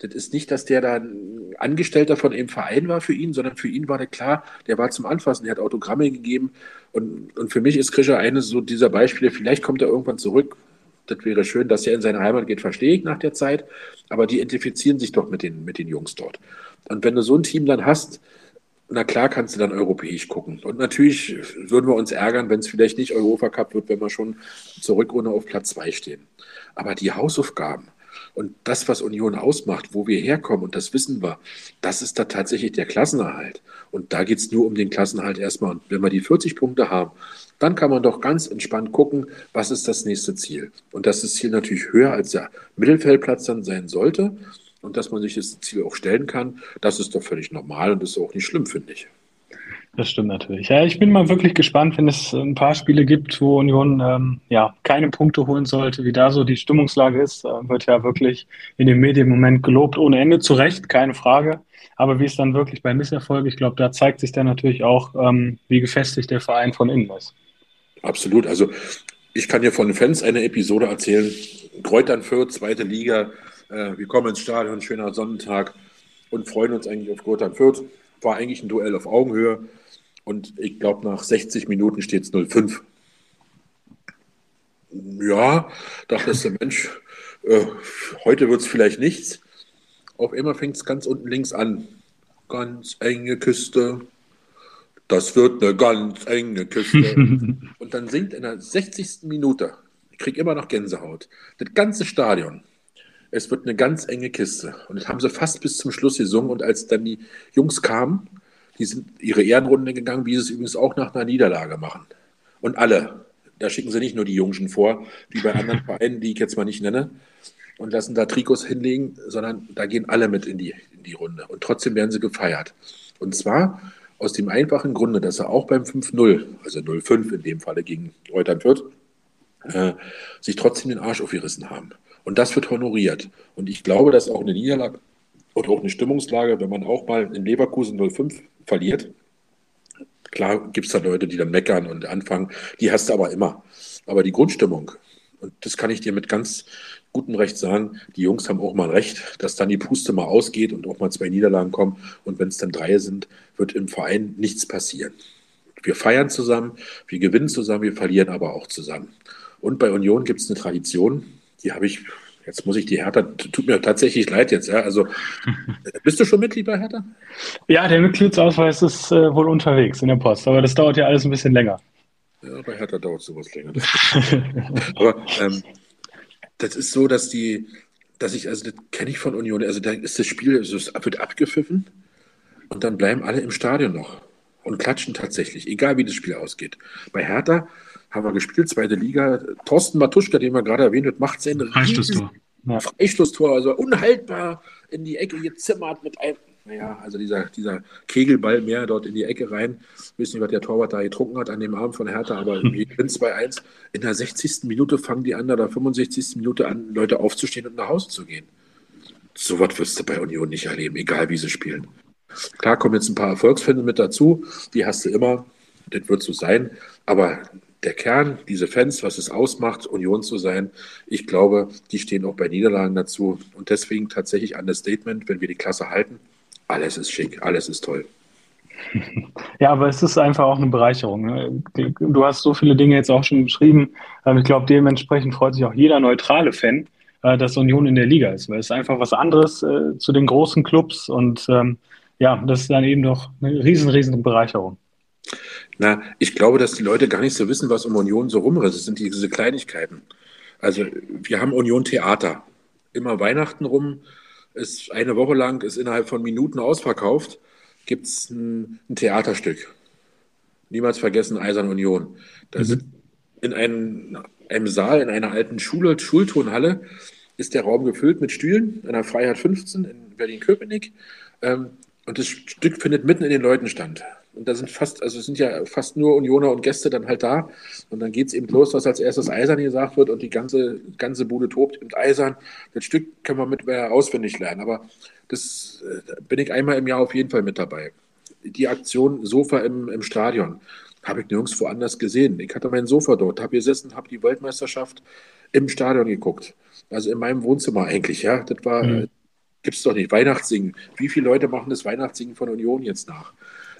Das ist nicht, dass der da ein Angestellter von einem Verein war für ihn, sondern für ihn war der klar, der war zum Anfassen, der hat Autogramme gegeben. Und, und für mich ist Krischer eines so dieser Beispiele, vielleicht kommt er irgendwann zurück. Das wäre schön, dass er in seine Heimat geht, verstehe ich nach der Zeit. Aber die identifizieren sich doch mit den, mit den Jungs dort. Und wenn du so ein Team dann hast, na klar kannst du dann europäisch gucken. Und natürlich würden wir uns ärgern, wenn es vielleicht nicht Europa Cup wird, wenn wir schon zur Rückrunde auf Platz zwei stehen. Aber die Hausaufgaben und das, was Union ausmacht, wo wir herkommen, und das wissen wir, das ist da tatsächlich der Klassenerhalt. Und da geht es nur um den Klassenerhalt erstmal. Und wenn wir die 40 Punkte haben, dann kann man doch ganz entspannt gucken, was ist das nächste Ziel. Und dass das Ziel natürlich höher als der Mittelfeldplatz dann sein sollte und dass man sich das Ziel auch stellen kann, das ist doch völlig normal und ist auch nicht schlimm, finde ich. Das stimmt natürlich. Ja, ich bin mal wirklich gespannt, wenn es ein paar Spiele gibt, wo Union ähm, ja keine Punkte holen sollte, wie da so die Stimmungslage ist. Äh, wird ja wirklich in dem Medien im Moment gelobt ohne Ende, zu Recht, keine Frage. Aber wie es dann wirklich bei Misserfolg, ich glaube, da zeigt sich dann natürlich auch, ähm, wie gefestigt der Verein von innen ist. Absolut. Also ich kann dir von den Fans eine Episode erzählen. Kräutern Fürth, zweite Liga. Äh, wir kommen ins Stadion, schöner Sonnentag und freuen uns eigentlich auf Kräutern Fürth. War eigentlich ein Duell auf Augenhöhe. Und ich glaube, nach 60 Minuten steht es 0-5. Ja, dachte der Mensch, äh, heute wird es vielleicht nichts. Auf einmal fängt es ganz unten links an. Ganz enge Küste. Das wird eine ganz enge Küste. [LAUGHS] und dann singt in der 60. Minute, ich kriege immer noch Gänsehaut, das ganze Stadion. Es wird eine ganz enge Kiste. Und das haben sie fast bis zum Schluss gesungen. Und als dann die Jungs kamen, die sind ihre Ehrenrunde gegangen, wie sie es übrigens auch nach einer Niederlage machen. Und alle, da schicken sie nicht nur die Jungschen vor, wie bei anderen [LAUGHS] Vereinen, die ich jetzt mal nicht nenne, und lassen da Trikots hinlegen, sondern da gehen alle mit in die, in die Runde. Und trotzdem werden sie gefeiert. Und zwar aus dem einfachen Grunde, dass sie auch beim 5-0, also 0-5 in dem Falle gegen Reutern Fürth, äh, sich trotzdem den Arsch aufgerissen haben. Und das wird honoriert. Und ich glaube, dass auch eine Niederlage oder auch eine Stimmungslage, wenn man auch mal in Leverkusen 0-5 verliert, klar gibt es da Leute, die dann meckern und anfangen, die hast du aber immer. Aber die Grundstimmung, und das kann ich dir mit ganz gutem Recht sagen, die Jungs haben auch mal recht, dass dann die Puste mal ausgeht und auch mal zwei Niederlagen kommen. Und wenn es dann drei sind, wird im Verein nichts passieren. Wir feiern zusammen, wir gewinnen zusammen, wir verlieren aber auch zusammen. Und bei Union gibt es eine Tradition, die habe ich, jetzt muss ich die Hertha, tut mir tatsächlich leid jetzt, ja. Also [LAUGHS] bist du schon Mitglied bei Hertha? Ja, der Mitgliedsausweis ist äh, wohl unterwegs in der Post, aber das dauert ja alles ein bisschen länger. Ja, bei Hertha dauert sowas länger. [LAUGHS] aber ähm, das ist so, dass die, dass ich, also das kenne ich von Union, also da ist das Spiel, also es wird abgepfiffen und dann bleiben alle im Stadion noch und klatschen tatsächlich, egal wie das Spiel ausgeht. Bei Hertha haben wir gespielt, zweite Liga. Thorsten Matuschka, den wir gerade erwähnt haben, macht sein Freistoßtor. Ja. Freistoßtor, also unhaltbar in die Ecke gezimmert mit einem, naja, also dieser, dieser Kegelball mehr dort in die Ecke rein. Ich weiß nicht, was der Torwart da getrunken hat an dem Abend von Hertha, aber wir gewinnen 2-1. In der 60. Minute fangen die an, da 65. Minute an, Leute aufzustehen und nach Hause zu gehen. So was wirst du bei Union nicht erleben, egal wie sie spielen. Klar kommen jetzt ein paar Erfolgsfälle mit dazu, die hast du immer, das wird so sein, aber der Kern, diese Fans, was es ausmacht, Union zu sein, ich glaube, die stehen auch bei Niederlagen dazu. Und deswegen tatsächlich an das Statement, wenn wir die Klasse halten, alles ist schick, alles ist toll. [LAUGHS] Ja, aber es ist einfach auch eine Bereicherung. Ne? Du hast so viele Dinge jetzt auch schon beschrieben. Ähm, ich glaube, dementsprechend freut sich auch jeder neutrale Fan, äh, dass Union in der Liga ist, weil es ist einfach was anderes äh, zu den großen Clubs und ähm, ja, das ist dann eben doch eine riesen, riesen Bereicherung. Na, ich glaube, dass die Leute gar nicht so wissen, was um Union so rumriss. Es sind diese Kleinigkeiten. Also wir haben Union Theater. Immer Weihnachten rum, ist eine Woche lang, ist innerhalb von Minuten ausverkauft, gibt es ein, ein, Theaterstück. Niemals vergessen, Eisern Union. Da mhm. sind in einem, einem Saal, in einer alten Schule, Schulturnhalle, ist der Raum gefüllt mit Stühlen, in der Freiheit 15 in Berlin-Köpenick. Ähm, und das Stück findet mitten in den Leuten stand. Und da sind fast, also es sind ja fast nur Unioner und Gäste dann halt da. Und dann geht es eben los, was als erstes Eisern gesagt wird und die ganze, ganze Bude tobt mit Eisern. Das Stück können wir mit mehr auswendig lernen. Aber das da bin ich einmal im Jahr auf jeden Fall mit dabei. Die Aktion Sofa im, im Stadion habe ich nirgendwo anders gesehen. Ich hatte mein Sofa dort, habe gesessen, habe die Weltmeisterschaft im Stadion geguckt. Also in meinem Wohnzimmer eigentlich, ja. Das war, mhm. gibt es doch nicht. Weihnachtssingen. Wie viele Leute machen das Weihnachtssingen von Union jetzt nach?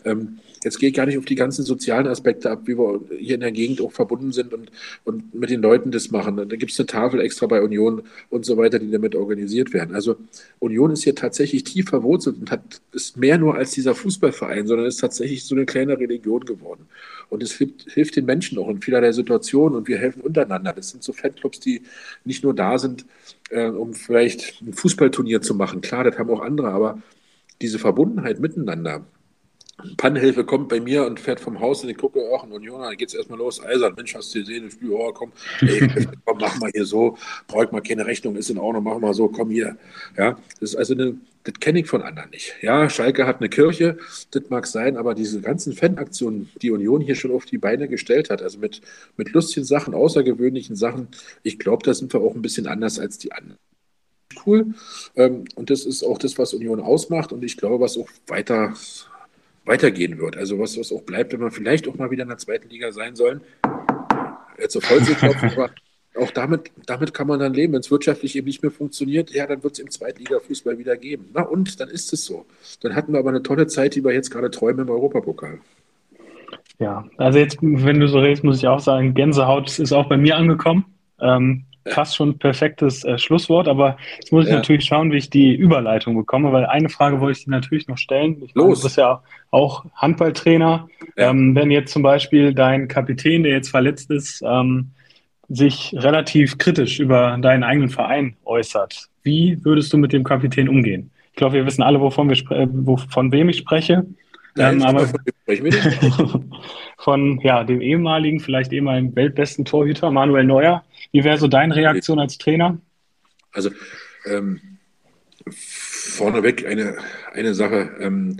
Ähm, jetzt gehe ich gar nicht auf die ganzen sozialen Aspekte ab, wie wir hier in der Gegend auch verbunden sind und, und mit den Leuten das machen. Da gibt es eine Tafel extra bei Union und so weiter, die damit organisiert werden. Also Union ist hier tatsächlich tief verwurzelt und hat, ist mehr nur als dieser Fußballverein, sondern ist tatsächlich so eine kleine Religion geworden. Und es hilft, hilft den Menschen auch in vielerlei Situationen und wir helfen untereinander. Das sind so Fanclubs, die nicht nur da sind, äh, um vielleicht ein Fußballturnier zu machen. Klar, das haben auch andere, aber diese Verbundenheit miteinander, Pannenhilfe kommt bei mir und fährt vom Haus und ich gucke, ach, und Union, dann es erstmal los. Eisern, Mensch, hast du gesehen, ich spiele, oh, komm, ey, [LAUGHS] komm, mach mal hier so, brauche ich mal keine Rechnung, ist in Ordnung, mach mal so, komm hier. Ja, das ist also eine, das kenne ich von anderen nicht. Ja, Schalke hat eine Kirche, das mag sein, aber diese ganzen Fanaktionen, die Union hier schon auf die Beine gestellt hat, also mit, mit lustigen Sachen, außergewöhnlichen Sachen, ich glaube, da sind wir auch ein bisschen anders als die anderen cool. Ähm, und das ist auch das, was Union ausmacht und ich glaube, was auch weiter weitergehen wird. Also was, was auch bleibt, wenn wir vielleicht auch mal wieder in der zweiten Liga sein sollen. Jetzt auf Holz klopfen, aber auch damit, damit kann man dann leben. Wenn es wirtschaftlich eben nicht mehr funktioniert, ja, dann wird es im Zweitliga-Fußball wieder geben. Na und, dann ist es so. Dann hatten wir aber eine tolle Zeit, die wir jetzt gerade träumen im Europapokal. Ja, also jetzt, wenn du so redest, muss ich auch sagen, Gänsehaut ist auch bei mir angekommen. Ähm, fast schon perfektes äh, Schlusswort, aber jetzt muss ich ja. natürlich schauen, wie ich die Überleitung bekomme, weil eine Frage wollte ich dir natürlich noch stellen. Ich Los. Meine, du bist ja auch Handballtrainer. Ja. Ähm, wenn jetzt zum Beispiel dein Kapitän, der jetzt verletzt ist, ähm, sich relativ kritisch über deinen eigenen Verein äußert, wie würdest du mit dem Kapitän umgehen? Ich glaube, wir wissen alle, wovon, wir wo, von wem ich spreche. Ähm, aber von, [LAUGHS] von ja, dem ehemaligen, vielleicht ehemaligen weltbesten Torhüter Manuel Neuer. Wie wäre so deine Reaktion als Trainer? Also ähm, vorneweg eine, eine Sache, ähm,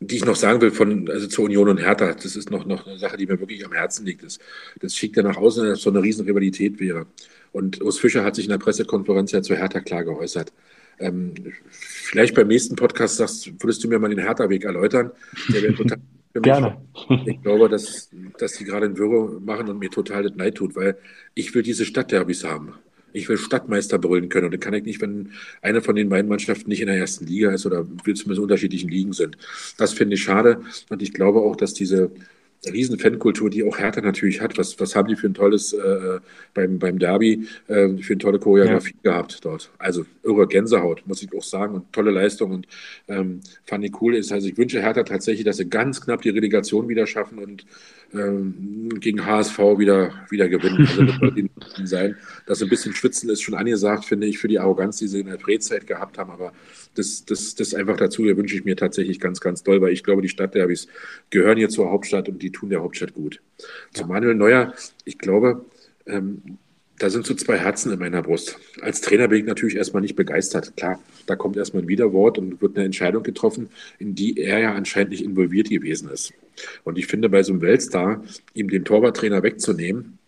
die ich noch sagen will von, also zur Union und Hertha. Das ist noch, noch eine Sache, die mir wirklich am Herzen liegt. Das, das schickt ja nach außen, dass so eine riesen Rivalität wäre. Und Urs Fischer hat sich in der Pressekonferenz ja zu Hertha klar geäußert. Ähm, vielleicht beim nächsten Podcast sagst, würdest du mir mal den Hertha-Weg erläutern. Der wäre total [LAUGHS] Gerne. [LAUGHS] Ich glaube, dass, dass die gerade ein Wirre machen und mir total das Neid tut, weil ich will diese Stadtderbys haben. Ich will Stadtmeister brüllen können. Und dann kann ich nicht, wenn eine von den beiden Mannschaften nicht in der ersten Liga ist oder will zumindest unterschiedlichen Ligen sind. Das finde ich schade. Und ich glaube auch, dass diese, riesen Fankultur, die auch Hertha natürlich hat. Was, was haben die für ein tolles äh, beim, beim Derby, äh, für eine tolle Choreografie ja. gehabt dort. Also irre Gänsehaut, muss ich auch sagen, und tolle Leistung und ähm, fand ich cool. Ist, also ich wünsche Hertha tatsächlich, dass sie ganz knapp die Relegation wieder schaffen und gegen HSV wieder, wieder gewinnen. Also das wird ihnen sein. Dass ein bisschen Schwitzen ist schon angesagt, finde ich, für die Arroganz, die sie in der Drehzeit gehabt haben. Aber das, das, das einfach dazu wünsche ich mir tatsächlich ganz, ganz doll, weil ich glaube, die Stadtderbys gehören hier zur Hauptstadt und die tun der Hauptstadt gut. Zu Manuel Neuer, ich glaube, ähm, da sind so zwei Herzen in meiner Brust. Als Trainer bin ich natürlich erstmal nicht begeistert. Klar, da kommt erstmal ein Widerwort und wird eine Entscheidung getroffen, in die er ja anscheinend nicht involviert gewesen ist. Und ich finde, bei so einem Weltstar, ihm den Torwarttrainer wegzunehmen,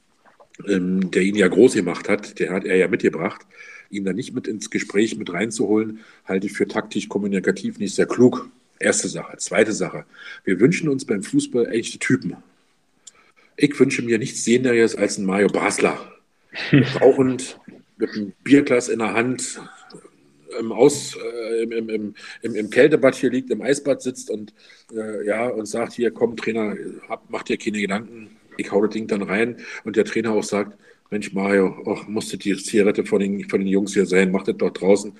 ähm, der ihn ja groß gemacht hat, der hat er ja mitgebracht, ihn da nicht mit ins Gespräch mit reinzuholen, halte ich für taktisch kommunikativ nicht sehr klug. Erste Sache. Zweite Sache. Wir wünschen uns beim Fußball echte Typen. Ich wünsche mir nichts Sehenderes als ein Mario Basler. Rauchend, mit einem Bierglas in der Hand, im, Aus, äh, im, im, im, im, Kältebad hier liegt, im Eisbad sitzt und, äh, ja, und sagt, hier, komm, Trainer, hab, mach dir keine Gedanken, ich hau das Ding dann rein. Und der Trainer auch sagt, Mensch, Mario, ach, musste die Zigarette von den, von den Jungs hier sein, macht das dort draußen.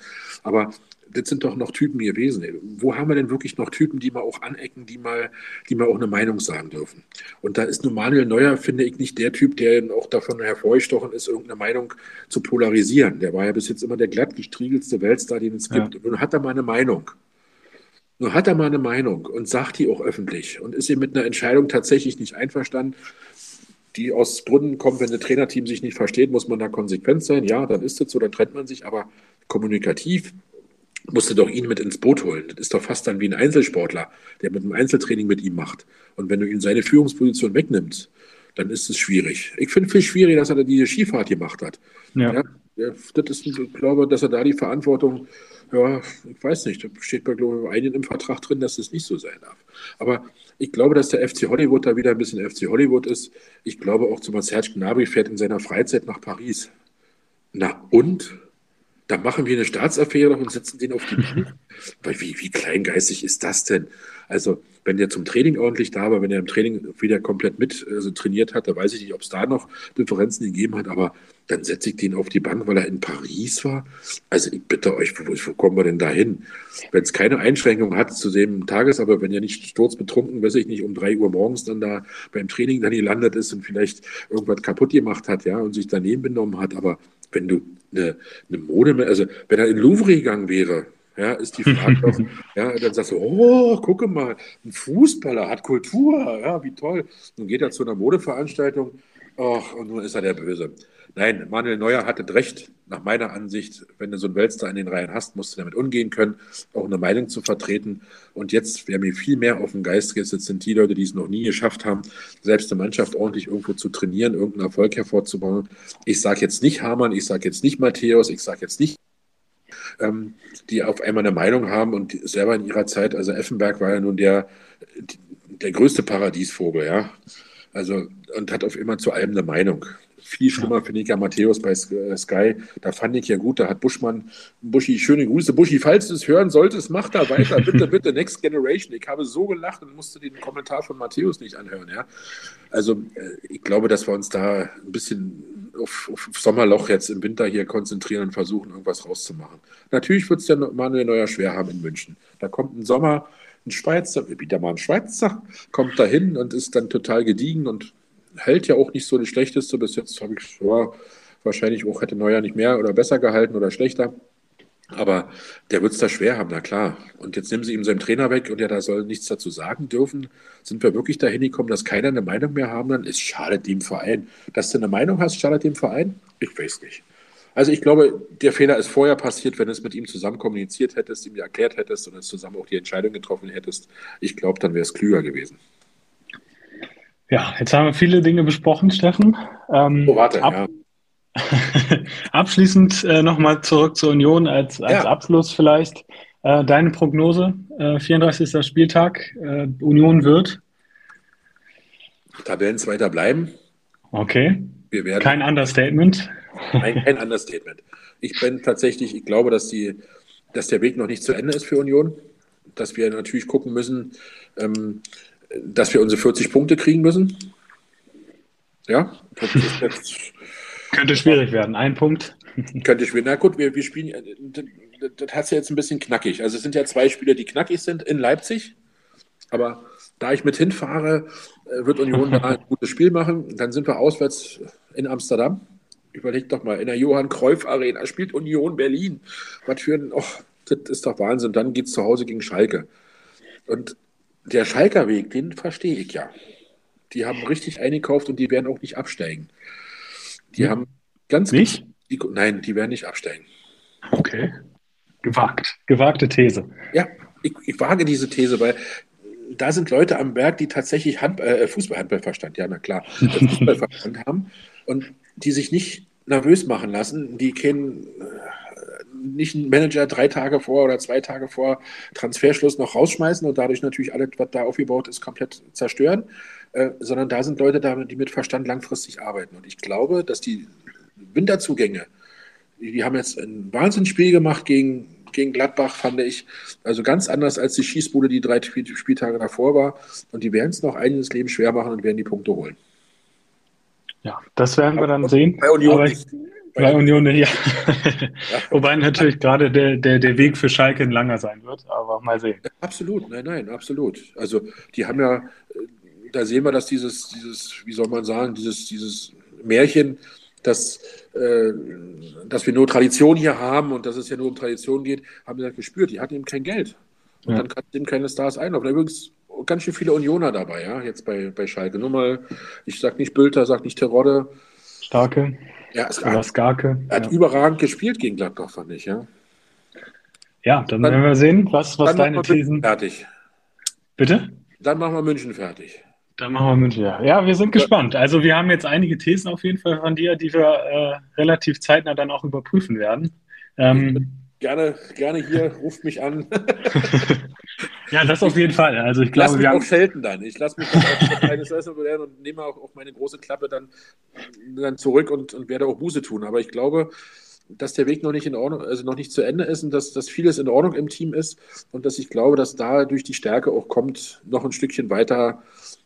Aber das sind doch noch Typen gewesen. Wo haben wir denn wirklich noch Typen, die mal auch anecken, die mal, die mal auch eine Meinung sagen dürfen? Und da ist nun Manuel Neuer, finde ich, nicht der Typ, der auch davon hervorgestochen ist, irgendeine Meinung zu polarisieren. Der war ja bis jetzt immer der glatt gestriegelste Weltstar, den es gibt. Und nun hat er mal eine Meinung. Nun hat er mal eine Meinung und sagt die auch öffentlich und ist ihm mit einer Entscheidung tatsächlich nicht einverstanden, die aus Gründen kommt, wenn ein Trainerteam sich nicht versteht, muss man da konsequent sein. Ja, dann ist es so, dann trennt man sich, aber kommunikativ musste doch ihn mit ins Boot holen. Das ist doch fast dann wie ein Einzelsportler, der mit einem Einzeltraining mit ihm macht. Und wenn du ihm seine Führungsposition wegnimmst, dann ist es schwierig. Ich finde es viel schwierig, dass er da diese Skifahrt gemacht hat. Ja. ja das ist, ich glaube, dass er da die Verantwortung, ja, ich weiß nicht, da steht bei, glaube ich, einigen im Vertrag drin, dass es nicht so sein darf. Aber ich glaube, dass der FC Hollywood da wieder ein bisschen FC Hollywood ist. Ich glaube auch, Thomas Serge Gnabry fährt in seiner Freizeit nach Paris. Na und? Da machen wir eine Staatsaffäre und setzen den auf die Bank. Weil wie, wie kleingeistig ist das denn? Also, wenn der zum Training ordentlich da war, wenn er im Training wieder komplett mit also trainiert hat, da weiß ich nicht, ob es da noch Differenzen gegeben hat, aber dann setze ich den auf die Bank, weil er in Paris war. Also ich bitte euch, wo, wo kommen wir denn da hin? Wenn es keine Einschränkung hat zu dem Tages, aber wenn er nicht sturzbetrunken, weiß ich nicht, um drei Uhr morgens dann da beim Training dann gelandet ist und vielleicht irgendwas kaputt gemacht hat, ja, und sich daneben benommen hat, aber wenn du eine, eine Mode, also wenn er in Louvre gegangen wäre, ja, ist die Frage doch, [LAUGHS] ja, dann sagst du, oh, gucke mal, ein Fußballer hat Kultur, ja, wie toll. Nun geht er zu einer Modeveranstaltung, ach, und nun ist er der Böse. Nein, Manuel Neuer hatte recht, nach meiner Ansicht, wenn du so einen Weltstar in den Reihen hast, musst du damit umgehen können, auch eine Meinung zu vertreten. Und jetzt, wer mir viel mehr auf den Geist geht, sind die Leute, die es noch nie geschafft haben, selbst eine Mannschaft ordentlich irgendwo zu trainieren, irgendeinen Erfolg hervorzubauen. Ich sage jetzt nicht Hamann, ich sage jetzt nicht Matthäus, ich sage jetzt nicht ähm, die auf einmal eine Meinung haben und selber in ihrer Zeit, also Effenberg war ja nun der, der größte Paradiesvogel, ja. Also, und hat auf immer zu allem eine Meinung. Viel schlimmer finde ich ja Matthäus bei äh, Sky. Da fand ich ja gut, da hat Buschmann, Buschi, schöne Grüße. Buschi, falls du es hören solltest, mach da weiter. [LAUGHS] Bitte, bitte, Next Generation. Ich habe so gelacht und musste den Kommentar von Matthäus nicht anhören. Ja? Also äh, ich glaube, dass wir uns da ein bisschen auf, auf Sommerloch jetzt im Winter hier konzentrieren und versuchen, irgendwas rauszumachen. Natürlich wird es ja Manuel Neuer schwer haben in München. Da kommt ein Sommer, ein Schweizer, wieder mal ein Schweizer, kommt da hin und ist dann total gediegen und hält ja auch nicht so das Schlechteste. Bis jetzt habe ich ja, wahrscheinlich auch hätte Neuer nicht mehr oder besser gehalten oder schlechter. Aber der wird es da schwer haben, na klar. Und jetzt nehmen sie ihm seinen Trainer weg und ja, da soll nichts dazu sagen dürfen. Sind wir wirklich dahin gekommen, dass keiner eine Meinung mehr haben? Dann ist schadet dem Verein. Dass du eine Meinung hast, schadet dem Verein? Ich weiß nicht. Also ich glaube, der Fehler ist vorher passiert, wenn du es mit ihm zusammen kommuniziert hättest, ihm erklärt hättest und es zusammen auch die Entscheidung getroffen hättest. Ich glaube, dann wäre es klüger gewesen. Ja, jetzt haben wir viele Dinge besprochen, Steffen. Ähm, oh, warte, ab, ja. [LAUGHS] Abschließend äh, nochmal zurück zur Union als, als ja. Abschluss vielleicht. Äh, deine Prognose, äh, 34. Spieltag, äh, Union wird? Tabellenzweiter bleiben. Okay. Wir werden kein Understatement. Nein, kein Understatement. Ich bin tatsächlich, ich glaube, dass, die, dass der Weg noch nicht zu Ende ist für Union. Dass wir natürlich gucken müssen, ähm, dass wir unsere 40 Punkte kriegen müssen. Ja, könnte schwierig werden. Ein Punkt. Könnte schwierig. Na gut, wir, wir spielen. Das, das hat ja jetzt ein bisschen knackig. Also es sind ja zwei Spiele, die knackig sind in Leipzig. Aber da ich mit hinfahre, äh, wird Union da ein [LAUGHS] gutes Spiel machen. Dann sind wir auswärts in Amsterdam. Überlegt doch mal, in der Johann Cruyff Arena spielt Union Berlin. Was für ein, oh, das ist doch Wahnsinn. Dann geht es zu Hause gegen Schalke. Und der Schalker Weg, den verstehe ich ja. Die haben richtig eingekauft und die werden auch nicht absteigen. Die hm. haben ganz. Nicht? Die, nein, die werden nicht absteigen. Okay. Gewagt. Gewagte These. Ja, ich, ich wage diese These, weil da sind Leute am Berg, die tatsächlich Hand, äh, Fußball-Handballverstand, ja, na klar, [LAUGHS] Fußballverstand haben und die sich nicht nervös machen lassen, die kennen äh, nicht einen Manager drei Tage vor oder zwei Tage vor Transferschluss noch rausschmeißen und dadurch natürlich alles, was da aufgebaut ist, komplett zerstören, äh, sondern da sind Leute da, die mit Verstand langfristig arbeiten. Und ich glaube, dass die Winterzugänge, die, die haben jetzt ein Wahnsinnsspiel gemacht gegen, gegen Gladbach, fand ich. Also ganz anders als die Schießbude, die drei Spieltage davor war. Und die werden es noch einiges Leben schwer machen und werden die Punkte holen. Ja, das werden wir dann sehen. Bei Union nicht. Bei Union, ja. [LAUGHS] Wobei natürlich gerade der, der, der Weg für Schalke ein langer sein wird, aber mal sehen. Absolut, nein, nein, absolut. Also die haben ja da sehen wir, dass dieses, dieses, wie soll man sagen, dieses, dieses Märchen, dass, äh, dass wir nur Tradition hier haben und dass es ja nur um Tradition geht, haben sie halt gespürt. Die hatten eben kein Geld. Und ja. dann kannst du eben keine Stars einlaufen. Da übrigens ganz schön viele Unioner dabei, ja, jetzt bei, bei Schalke. Nur mal, ich sag nicht Bülter, sag nicht Terodde. Starke. Ja, es Oder Skarke. Er hat ja. überragend gespielt gegen Gladbach, fand ich, ja. Ja, dann, dann werden wir sehen, was, was deine Thesen. Fertig. Bitte? Dann machen wir München fertig. Dann machen wir München, ja. Ja, wir sind gespannt. Also wir haben jetzt einige Thesen auf jeden Fall von dir, die wir äh, relativ zeitnah dann auch überprüfen werden. Ähm, gerne, gerne hier, ruft mich an. [LAUGHS] ja, das auf jeden Fall. Also ich glaube, lass mich wir auch schelten dann. Ich lasse mich dann auch kleines Essen und nehme auch auf meine große Klappe dann, dann zurück und, und werde auch Buße tun. Aber ich glaube, dass der Weg noch nicht in Ordnung, also noch nicht zu Ende ist und dass, dass vieles in Ordnung im Team ist und dass ich glaube, dass da durch die Stärke auch kommt, noch ein Stückchen weiter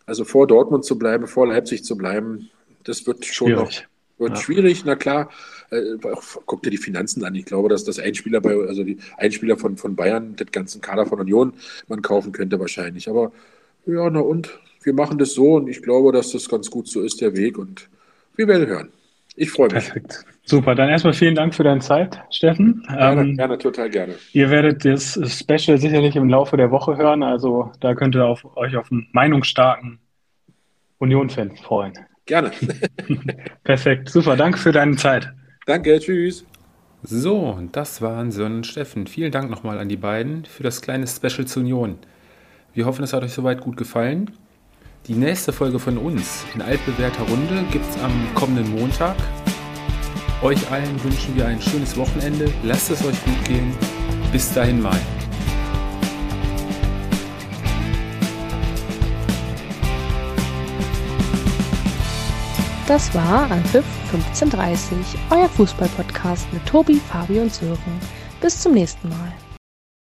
also vor Dortmund zu bleiben, vor Leipzig zu bleiben, das wird schon schwierig. noch wird ja. schwierig. Na klar, äh, guck dir die Finanzen an. Ich glaube, dass das Einspieler bei, also die Einspieler von, von Bayern, den ganzen Kader von Union, man kaufen könnte wahrscheinlich. Aber ja, na und wir machen das so und ich glaube, dass das ganz gut so ist, der Weg. Und wir werden hören. Ich freue mich. Perfekt. Super, dann erstmal vielen Dank für deine Zeit, Steffen. Gerne, ähm, gerne, total gerne. Ihr werdet das Special sicherlich im Laufe der Woche hören, also da könnt ihr auf, euch auf einen meinungsstarken Union-Fan freuen. Gerne. [LAUGHS] Perfekt, super, danke für deine Zeit. Danke, tschüss. So, das waren Sören und Steffen. Vielen Dank nochmal an die beiden für das kleine Special zur Union. Wir hoffen, es hat euch soweit gut gefallen. Die nächste Folge von uns in altbewährter Runde gibt es am kommenden Montag. Euch allen wünschen wir ein schönes Wochenende. Lasst es euch gut gehen. Bis dahin mal. Das war Anpfiff 1530, euer Fußballpodcast mit Tobi, Fabi und Sören. Bis zum nächsten Mal.